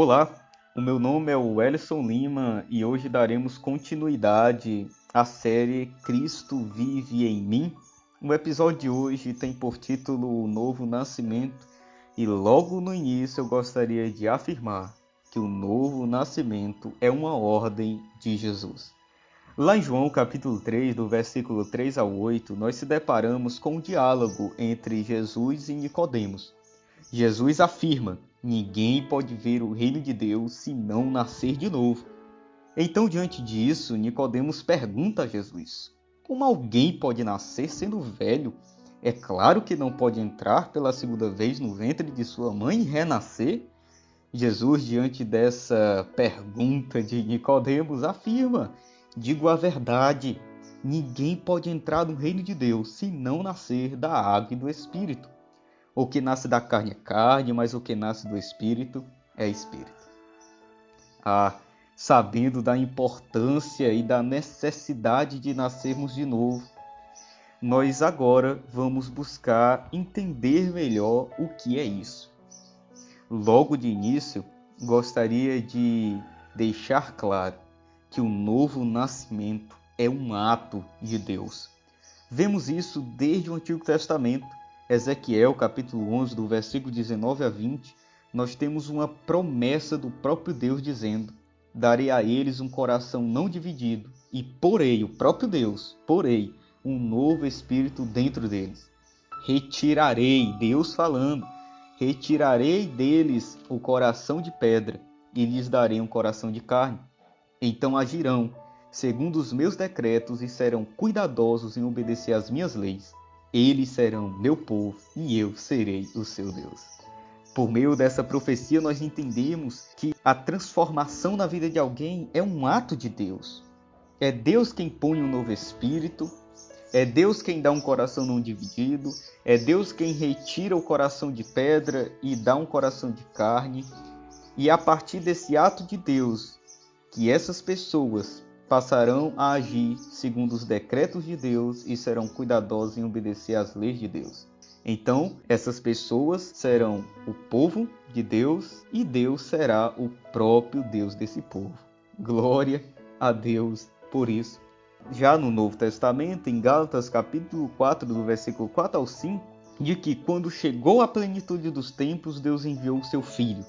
Olá, o meu nome é o Ellison Lima e hoje daremos continuidade à série Cristo Vive em Mim. O episódio de hoje tem por título O Novo Nascimento e logo no início eu gostaria de afirmar que o novo nascimento é uma ordem de Jesus. Lá em João capítulo 3, do versículo 3 ao 8, nós se deparamos com um diálogo entre Jesus e Nicodemos. Jesus afirma: Ninguém pode ver o reino de Deus se não nascer de novo. Então, diante disso, Nicodemos pergunta a Jesus: Como alguém pode nascer sendo velho? É claro que não pode entrar pela segunda vez no ventre de sua mãe e renascer. Jesus, diante dessa pergunta de Nicodemos, afirma: Digo a verdade, ninguém pode entrar no reino de Deus se não nascer da água e do Espírito. O que nasce da carne é carne, mas o que nasce do Espírito é Espírito. Ah, sabendo da importância e da necessidade de nascermos de novo, nós agora vamos buscar entender melhor o que é isso. Logo de início, gostaria de deixar claro que o novo nascimento é um ato de Deus. Vemos isso desde o Antigo Testamento. Ezequiel, capítulo 11, do versículo 19 a 20, nós temos uma promessa do próprio Deus dizendo: Darei a eles um coração não dividido, e porei, o próprio Deus, porei um novo espírito dentro deles. Retirarei, Deus falando, retirarei deles o coração de pedra e lhes darei um coração de carne. Então agirão segundo os meus decretos e serão cuidadosos em obedecer às minhas leis. Eles serão meu povo e eu serei o seu Deus. Por meio dessa profecia, nós entendemos que a transformação na vida de alguém é um ato de Deus. É Deus quem põe um novo espírito, é Deus quem dá um coração não dividido, é Deus quem retira o coração de pedra e dá um coração de carne. E a partir desse ato de Deus, que essas pessoas passarão a agir segundo os decretos de Deus e serão cuidadosos em obedecer às leis de Deus. Então, essas pessoas serão o povo de Deus e Deus será o próprio Deus desse povo. Glória a Deus por isso. Já no Novo Testamento, em Gálatas capítulo 4, do versículo 4 ao 5, de que quando chegou a plenitude dos tempos, Deus enviou o seu filho,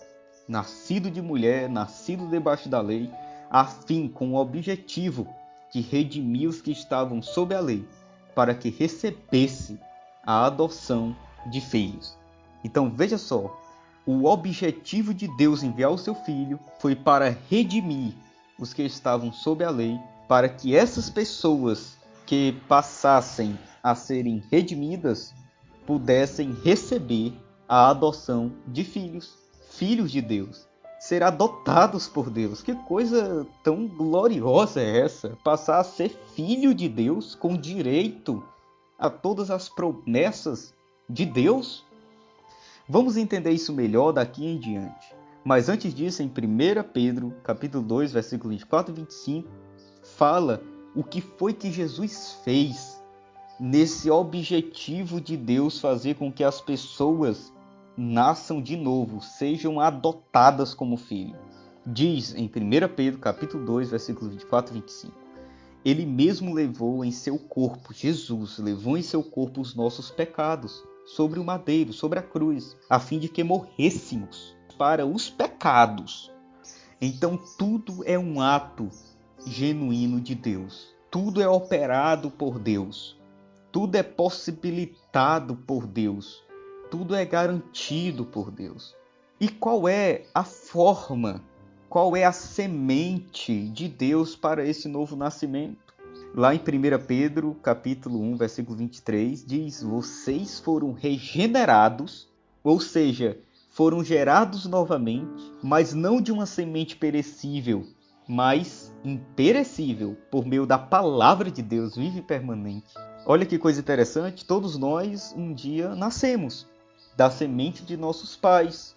nascido de mulher, nascido debaixo da lei, a fim com o objetivo de redimir os que estavam sob a lei, para que recebesse a adoção de filhos. Então veja só, o objetivo de Deus enviar o seu filho foi para redimir os que estavam sob a lei, para que essas pessoas que passassem a serem redimidas pudessem receber a adoção de filhos, filhos de Deus ser adotados por Deus. Que coisa tão gloriosa é essa? Passar a ser filho de Deus com direito a todas as promessas de Deus? Vamos entender isso melhor daqui em diante. Mas antes disso, em 1 Pedro, capítulo 2, versículo 24 e 25, fala o que foi que Jesus fez nesse objetivo de Deus fazer com que as pessoas nasçam de novo, sejam adotadas como filho. Diz em 1 Pedro capítulo 2, versículos 24 e 25. Ele mesmo levou em seu corpo, Jesus levou em seu corpo os nossos pecados sobre o madeiro, sobre a cruz, a fim de que morrêssemos para os pecados. Então tudo é um ato genuíno de Deus. Tudo é operado por Deus. Tudo é possibilitado por Deus tudo é garantido por Deus. E qual é a forma, qual é a semente de Deus para esse novo nascimento? Lá em 1 Pedro, capítulo 1, versículo 23, diz: "Vocês foram regenerados", ou seja, foram gerados novamente, mas não de uma semente perecível, mas imperecível, por meio da palavra de Deus vive e permanente. Olha que coisa interessante, todos nós um dia nascemos da semente de nossos pais.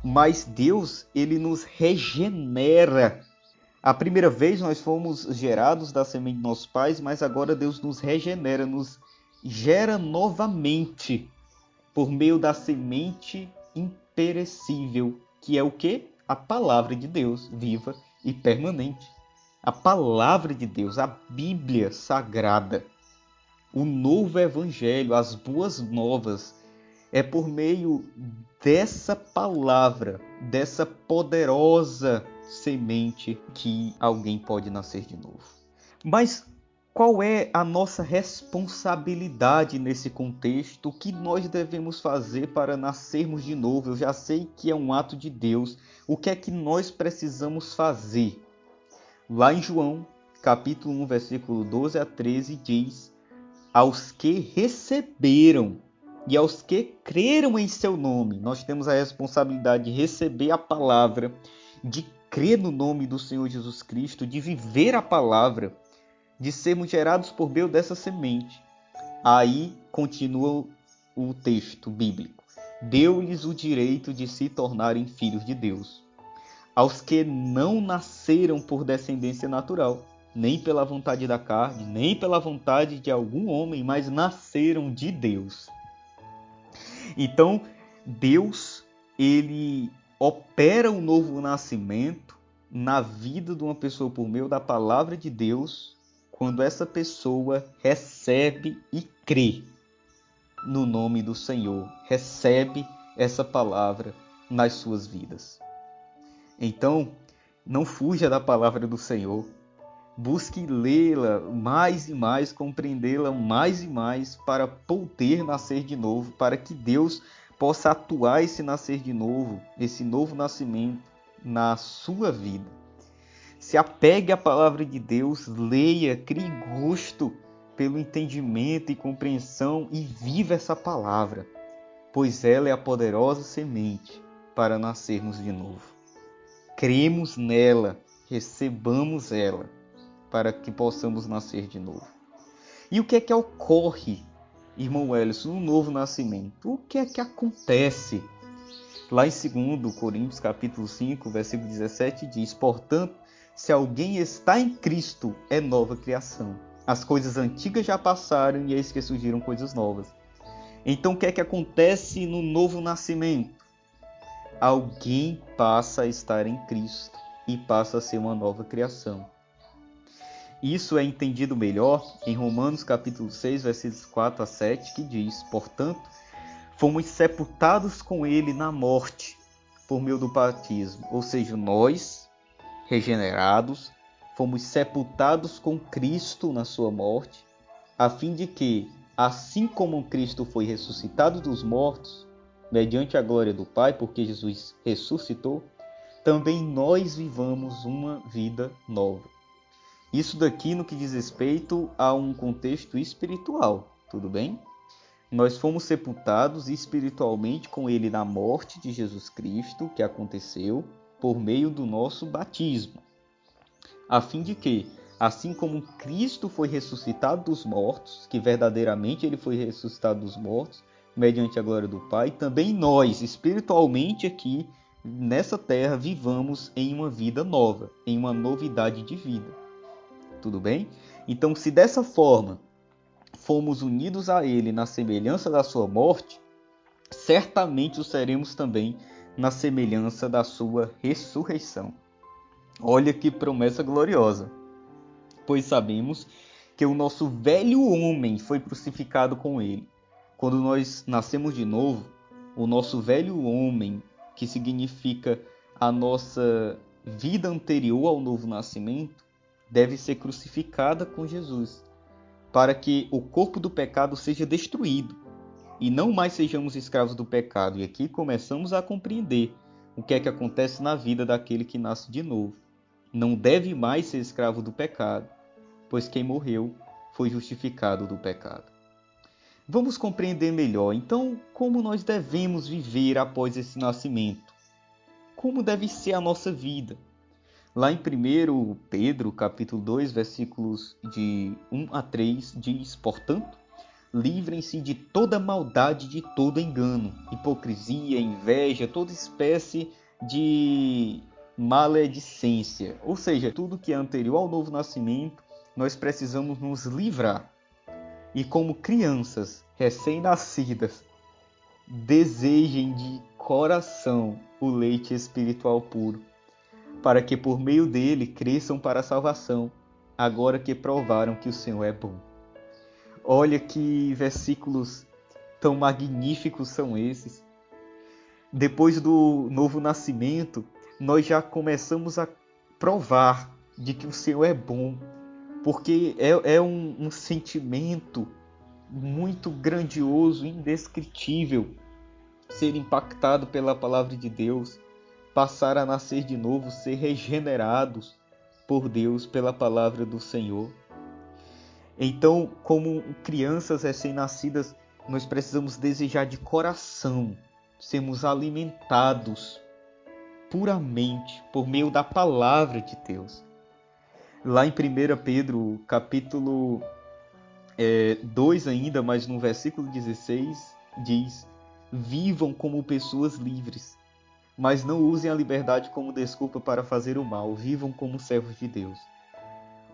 Mas Deus, ele nos regenera. A primeira vez nós fomos gerados da semente de nossos pais, mas agora Deus nos regenera, nos gera novamente por meio da semente imperecível, que é o que? a palavra de Deus, viva e permanente. A palavra de Deus, a Bíblia sagrada, o novo evangelho, as boas novas, é por meio dessa palavra, dessa poderosa semente que alguém pode nascer de novo. Mas qual é a nossa responsabilidade nesse contexto? O que nós devemos fazer para nascermos de novo? Eu já sei que é um ato de Deus. O que é que nós precisamos fazer? Lá em João, capítulo 1, versículo 12 a 13, diz: Aos que receberam e aos que creram em seu nome, nós temos a responsabilidade de receber a palavra, de crer no nome do Senhor Jesus Cristo, de viver a palavra de sermos gerados por meio dessa semente. Aí continua o texto bíblico. Deu-lhes o direito de se tornarem filhos de Deus. Aos que não nasceram por descendência natural, nem pela vontade da carne, nem pela vontade de algum homem, mas nasceram de Deus. Então, Deus, ele opera o um novo nascimento na vida de uma pessoa por meio da palavra de Deus quando essa pessoa recebe e crê no nome do Senhor, recebe essa palavra nas suas vidas. Então, não fuja da palavra do Senhor. Busque lê-la mais e mais, compreendê-la mais e mais para poder nascer de novo, para que Deus possa atuar esse nascer de novo, esse novo nascimento na sua vida. Se apegue à palavra de Deus, leia, crie gosto pelo entendimento e compreensão e viva essa palavra, pois ela é a poderosa semente para nascermos de novo. Cremos nela, recebamos ela, para que possamos nascer de novo. E o que é que ocorre, irmão Wellison, no novo nascimento? O que é que acontece? Lá em 2 Coríntios capítulo 5, versículo 17 diz: "Portanto, se alguém está em Cristo, é nova criação. As coisas antigas já passaram e eis que surgiram coisas novas. Então o que é que acontece no novo nascimento? Alguém passa a estar em Cristo e passa a ser uma nova criação. Isso é entendido melhor em Romanos capítulo 6, versículos 4 a 7, que diz: "Portanto, fomos sepultados com ele na morte por meio do batismo, ou seja, nós regenerados, fomos sepultados com Cristo na sua morte, a fim de que, assim como Cristo foi ressuscitado dos mortos, mediante a glória do Pai, porque Jesus ressuscitou, também nós vivamos uma vida nova. Isso daqui no que diz respeito a um contexto espiritual, tudo bem? Nós fomos sepultados espiritualmente com ele na morte de Jesus Cristo, que aconteceu, por meio do nosso batismo, a fim de que, assim como Cristo foi ressuscitado dos mortos, que verdadeiramente ele foi ressuscitado dos mortos, mediante a glória do Pai, também nós, espiritualmente aqui nessa terra, vivamos em uma vida nova, em uma novidade de vida. Tudo bem? Então, se dessa forma fomos unidos a Ele na semelhança da sua morte, certamente o seremos também na semelhança da sua ressurreição. Olha que promessa gloriosa! Pois sabemos que o nosso velho homem foi crucificado com ele. Quando nós nascemos de novo, o nosso velho homem, que significa a nossa vida anterior ao novo nascimento, deve ser crucificada com Jesus, para que o corpo do pecado seja destruído e não mais sejamos escravos do pecado. E aqui começamos a compreender o que é que acontece na vida daquele que nasce de novo. Não deve mais ser escravo do pecado, pois quem morreu foi justificado do pecado. Vamos compreender melhor, então, como nós devemos viver após esse nascimento. Como deve ser a nossa vida. Lá em 1 Pedro, capítulo 2, versículos de 1 a 3, diz, portanto, livrem-se de toda maldade, de todo engano, hipocrisia, inveja, toda espécie de maledicência. Ou seja, tudo que é anterior ao novo nascimento, nós precisamos nos livrar. E como crianças recém-nascidas, desejem de coração o leite espiritual puro, para que por meio dele cresçam para a salvação, agora que provaram que o Senhor é bom. Olha que versículos tão magníficos são esses. Depois do novo nascimento, nós já começamos a provar de que o Senhor é bom, porque é, é um, um sentimento muito grandioso, indescritível, ser impactado pela palavra de Deus, passar a nascer de novo, ser regenerados por Deus pela palavra do Senhor. Então, como crianças recém-nascidas, nós precisamos desejar de coração sermos alimentados puramente por meio da palavra de Deus. Lá em 1 Pedro, capítulo é, 2 ainda, mas no versículo 16, diz: Vivam como pessoas livres, mas não usem a liberdade como desculpa para fazer o mal, vivam como servos de Deus.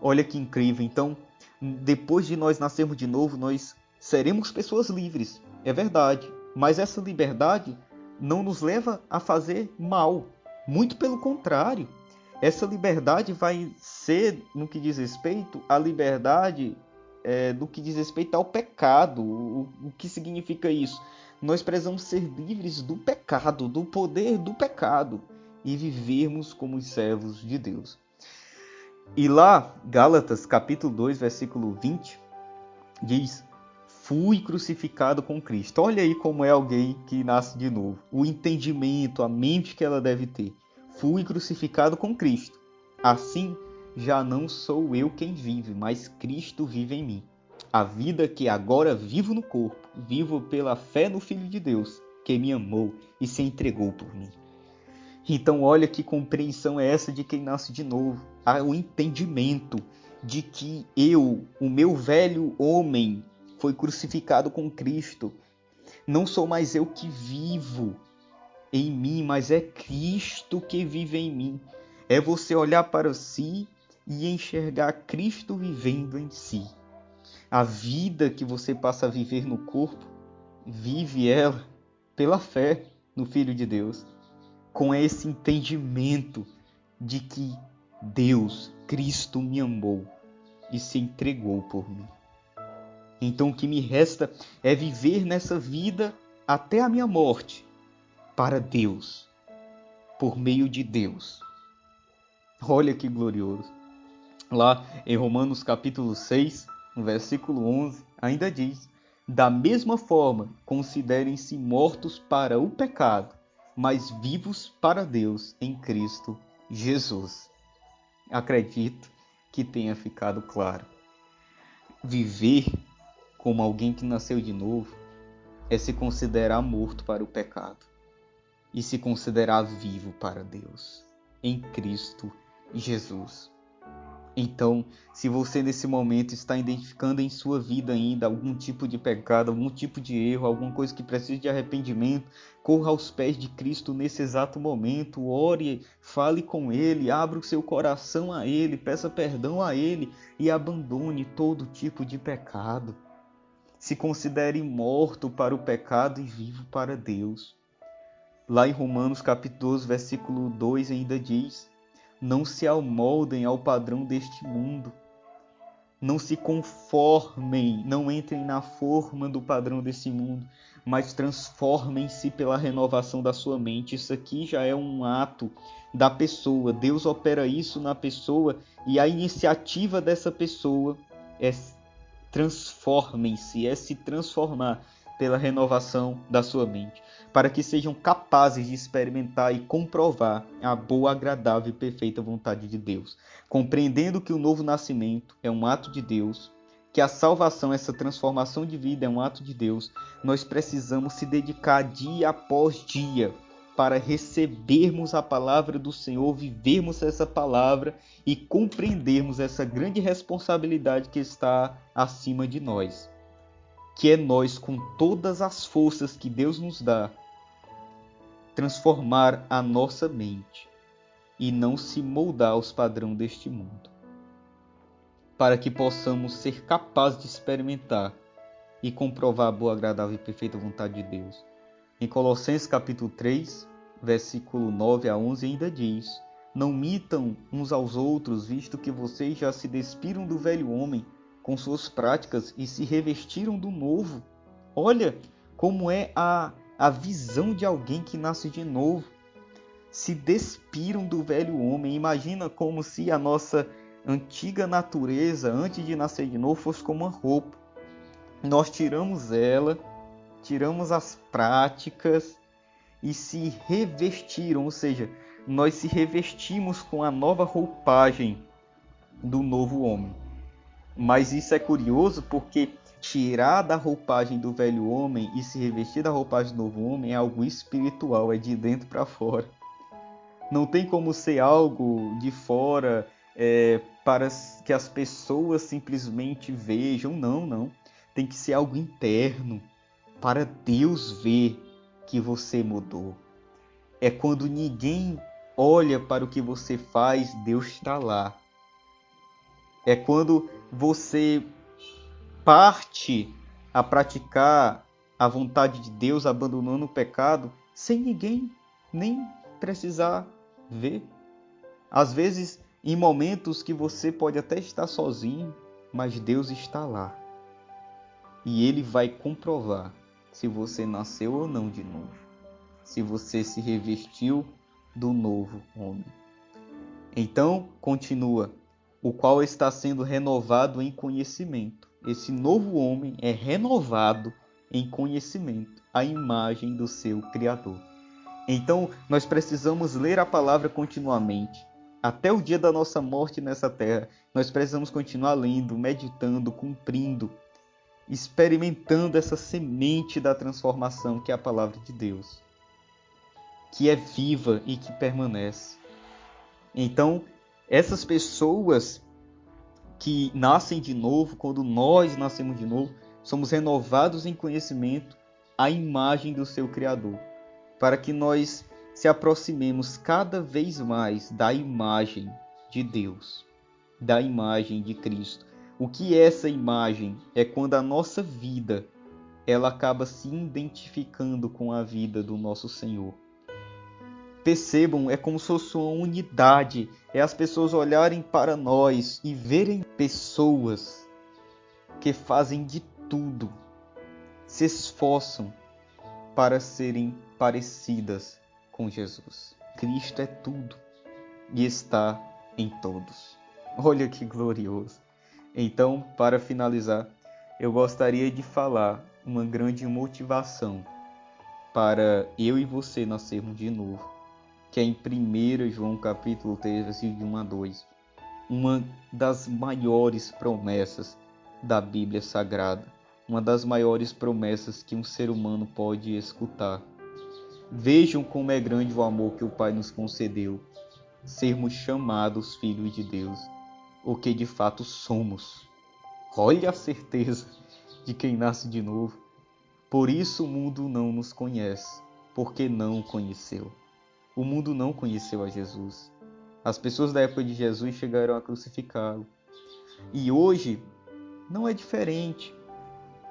Olha que incrível, então, depois de nós nascermos de novo, nós seremos pessoas livres, é verdade, mas essa liberdade não nos leva a fazer mal, muito pelo contrário. Essa liberdade vai ser, no que diz respeito, a liberdade é, do que diz respeito ao pecado. O, o que significa isso? Nós precisamos ser livres do pecado, do poder do pecado e vivermos como os servos de Deus. E lá, Gálatas capítulo 2, versículo 20, diz: Fui crucificado com Cristo. Olha aí como é alguém que nasce de novo. O entendimento, a mente que ela deve ter. Fui crucificado com Cristo. Assim, já não sou eu quem vive, mas Cristo vive em mim. A vida que agora vivo no corpo, vivo pela fé no Filho de Deus, que me amou e se entregou por mim. Então, olha que compreensão é essa de quem nasce de novo. Há o entendimento de que eu, o meu velho homem, foi crucificado com Cristo. Não sou mais eu que vivo em mim, mas é Cristo que vive em mim. É você olhar para si e enxergar Cristo vivendo em si. A vida que você passa a viver no corpo, vive ela pela fé no Filho de Deus, com esse entendimento de que Deus, Cristo, me amou e se entregou por mim. Então o que me resta é viver nessa vida até a minha morte para Deus, por meio de Deus. Olha que glorioso lá em Romanos capítulo 6, no versículo 11, ainda diz: Da mesma forma, considerem-se mortos para o pecado, mas vivos para Deus em Cristo Jesus. Acredito que tenha ficado claro. Viver como alguém que nasceu de novo é se considerar morto para o pecado e se considerar vivo para Deus em Cristo Jesus. Então, se você nesse momento está identificando em sua vida ainda algum tipo de pecado, algum tipo de erro, alguma coisa que precise de arrependimento, corra aos pés de Cristo nesse exato momento, ore, fale com Ele, abra o seu coração a Ele, peça perdão a Ele e abandone todo tipo de pecado. Se considere morto para o pecado e vivo para Deus. Lá em Romanos capítulo 12, versículo 2 ainda diz: não se amoldem ao padrão deste mundo. Não se conformem, não entrem na forma do padrão desse mundo, mas transformem-se pela renovação da sua mente. Isso aqui já é um ato da pessoa. Deus opera isso na pessoa e a iniciativa dessa pessoa é transformem-se, é se transformar pela renovação da sua mente, para que sejam capazes de experimentar e comprovar a boa, agradável e perfeita vontade de Deus, compreendendo que o novo nascimento é um ato de Deus, que a salvação, essa transformação de vida é um ato de Deus, nós precisamos se dedicar dia após dia para recebermos a palavra do Senhor, vivermos essa palavra e compreendermos essa grande responsabilidade que está acima de nós que é nós, com todas as forças que Deus nos dá, transformar a nossa mente e não se moldar aos padrões deste mundo, para que possamos ser capazes de experimentar e comprovar a boa, agradável e perfeita vontade de Deus. Em Colossenses capítulo 3, versículo 9 a 11 ainda diz: Não mitam uns aos outros, visto que vocês já se despiram do velho homem com suas práticas e se revestiram do novo. Olha como é a, a visão de alguém que nasce de novo. Se despiram do velho homem. Imagina como se a nossa antiga natureza, antes de nascer de novo, fosse como uma roupa. Nós tiramos ela, tiramos as práticas e se revestiram, ou seja, nós se revestimos com a nova roupagem do novo homem. Mas isso é curioso porque tirar da roupagem do velho homem e se revestir da roupagem do novo homem é algo espiritual, é de dentro para fora. Não tem como ser algo de fora é, para que as pessoas simplesmente vejam. Não, não. Tem que ser algo interno para Deus ver que você mudou. É quando ninguém olha para o que você faz, Deus está lá. É quando você parte a praticar a vontade de Deus, abandonando o pecado, sem ninguém nem precisar ver. Às vezes, em momentos que você pode até estar sozinho, mas Deus está lá. E Ele vai comprovar se você nasceu ou não de novo, se você se revestiu do novo homem. Então, continua, o qual está sendo renovado em conhecimento. Esse novo homem é renovado em conhecimento, a imagem do seu Criador. Então, nós precisamos ler a palavra continuamente. Até o dia da nossa morte nessa terra, nós precisamos continuar lendo, meditando, cumprindo experimentando essa semente da transformação que é a palavra de Deus, que é viva e que permanece. Então, essas pessoas que nascem de novo, quando nós nascemos de novo, somos renovados em conhecimento à imagem do seu Criador, para que nós se aproximemos cada vez mais da imagem de Deus, da imagem de Cristo. O que é essa imagem? É quando a nossa vida ela acaba se identificando com a vida do nosso Senhor. Percebam, é como se fosse uma unidade. É as pessoas olharem para nós e verem pessoas que fazem de tudo, se esforçam para serem parecidas com Jesus. Cristo é tudo e está em todos. Olha que glorioso. Então, para finalizar, eu gostaria de falar uma grande motivação para eu e você nascermos de novo, que é em 1 João capítulo 3, versículo de 1 a 2, uma das maiores promessas da Bíblia Sagrada, uma das maiores promessas que um ser humano pode escutar. Vejam como é grande o amor que o Pai nos concedeu, sermos chamados filhos de Deus o que de fato somos. Olha a certeza de quem nasce de novo. Por isso o mundo não nos conhece, porque não o conheceu. O mundo não conheceu a Jesus. As pessoas da época de Jesus chegaram a crucificá-lo. E hoje não é diferente.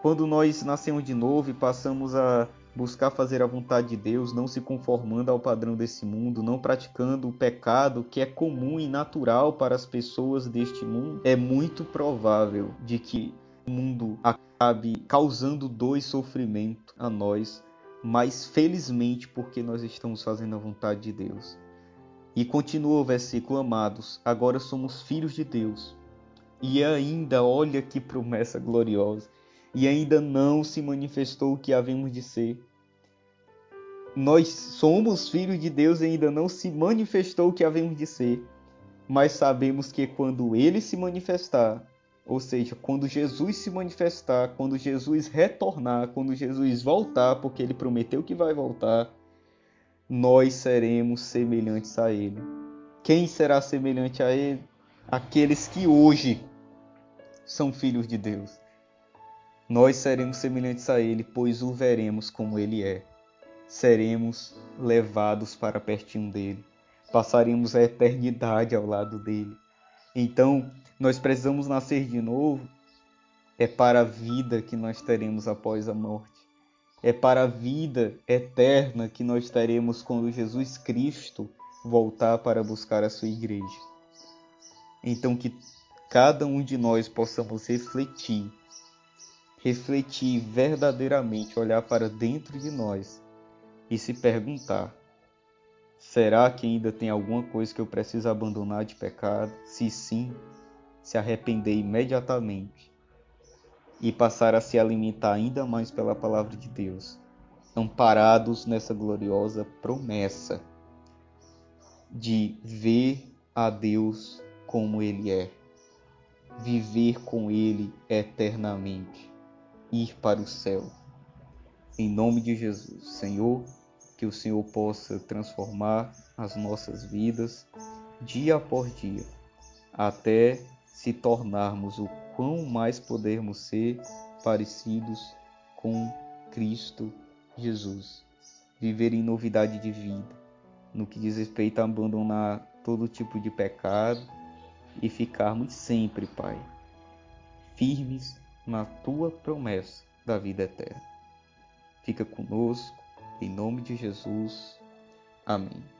Quando nós nascemos de novo e passamos a buscar fazer a vontade de Deus, não se conformando ao padrão desse mundo, não praticando o pecado que é comum e natural para as pessoas deste mundo, é muito provável de que o mundo acabe causando dor e sofrimento a nós, mas felizmente porque nós estamos fazendo a vontade de Deus. E continua o versículo, amados, agora somos filhos de Deus. E ainda, olha que promessa gloriosa e ainda não se manifestou o que havemos de ser. Nós somos filhos de Deus e ainda não se manifestou o que havemos de ser, mas sabemos que quando ele se manifestar, ou seja, quando Jesus se manifestar, quando Jesus retornar, quando Jesus voltar, porque ele prometeu que vai voltar, nós seremos semelhantes a ele. Quem será semelhante a ele? Aqueles que hoje são filhos de Deus nós seremos semelhantes a Ele, pois o veremos como Ele é. Seremos levados para pertinho dele, passaremos a eternidade ao lado dele. Então, nós precisamos nascer de novo, é para a vida que nós teremos após a morte. é para a vida eterna que nós teremos quando Jesus Cristo voltar para buscar a sua igreja. Então que cada um de nós possamos refletir, refletir verdadeiramente, olhar para dentro de nós e se perguntar: será que ainda tem alguma coisa que eu preciso abandonar de pecado? Se sim, se arrepender imediatamente e passar a se alimentar ainda mais pela palavra de Deus, amparados nessa gloriosa promessa de ver a Deus como Ele é, viver com Ele eternamente, ir para o céu. Em nome de Jesus, Senhor, que o Senhor possa transformar as nossas vidas dia após dia, até se tornarmos o quão mais podermos ser parecidos com Cristo Jesus. Viver em novidade de vida, no que diz respeito a abandonar todo tipo de pecado e ficarmos sempre, Pai, firmes na tua promessa da vida eterna. Fica conosco, em nome de Jesus. Amém.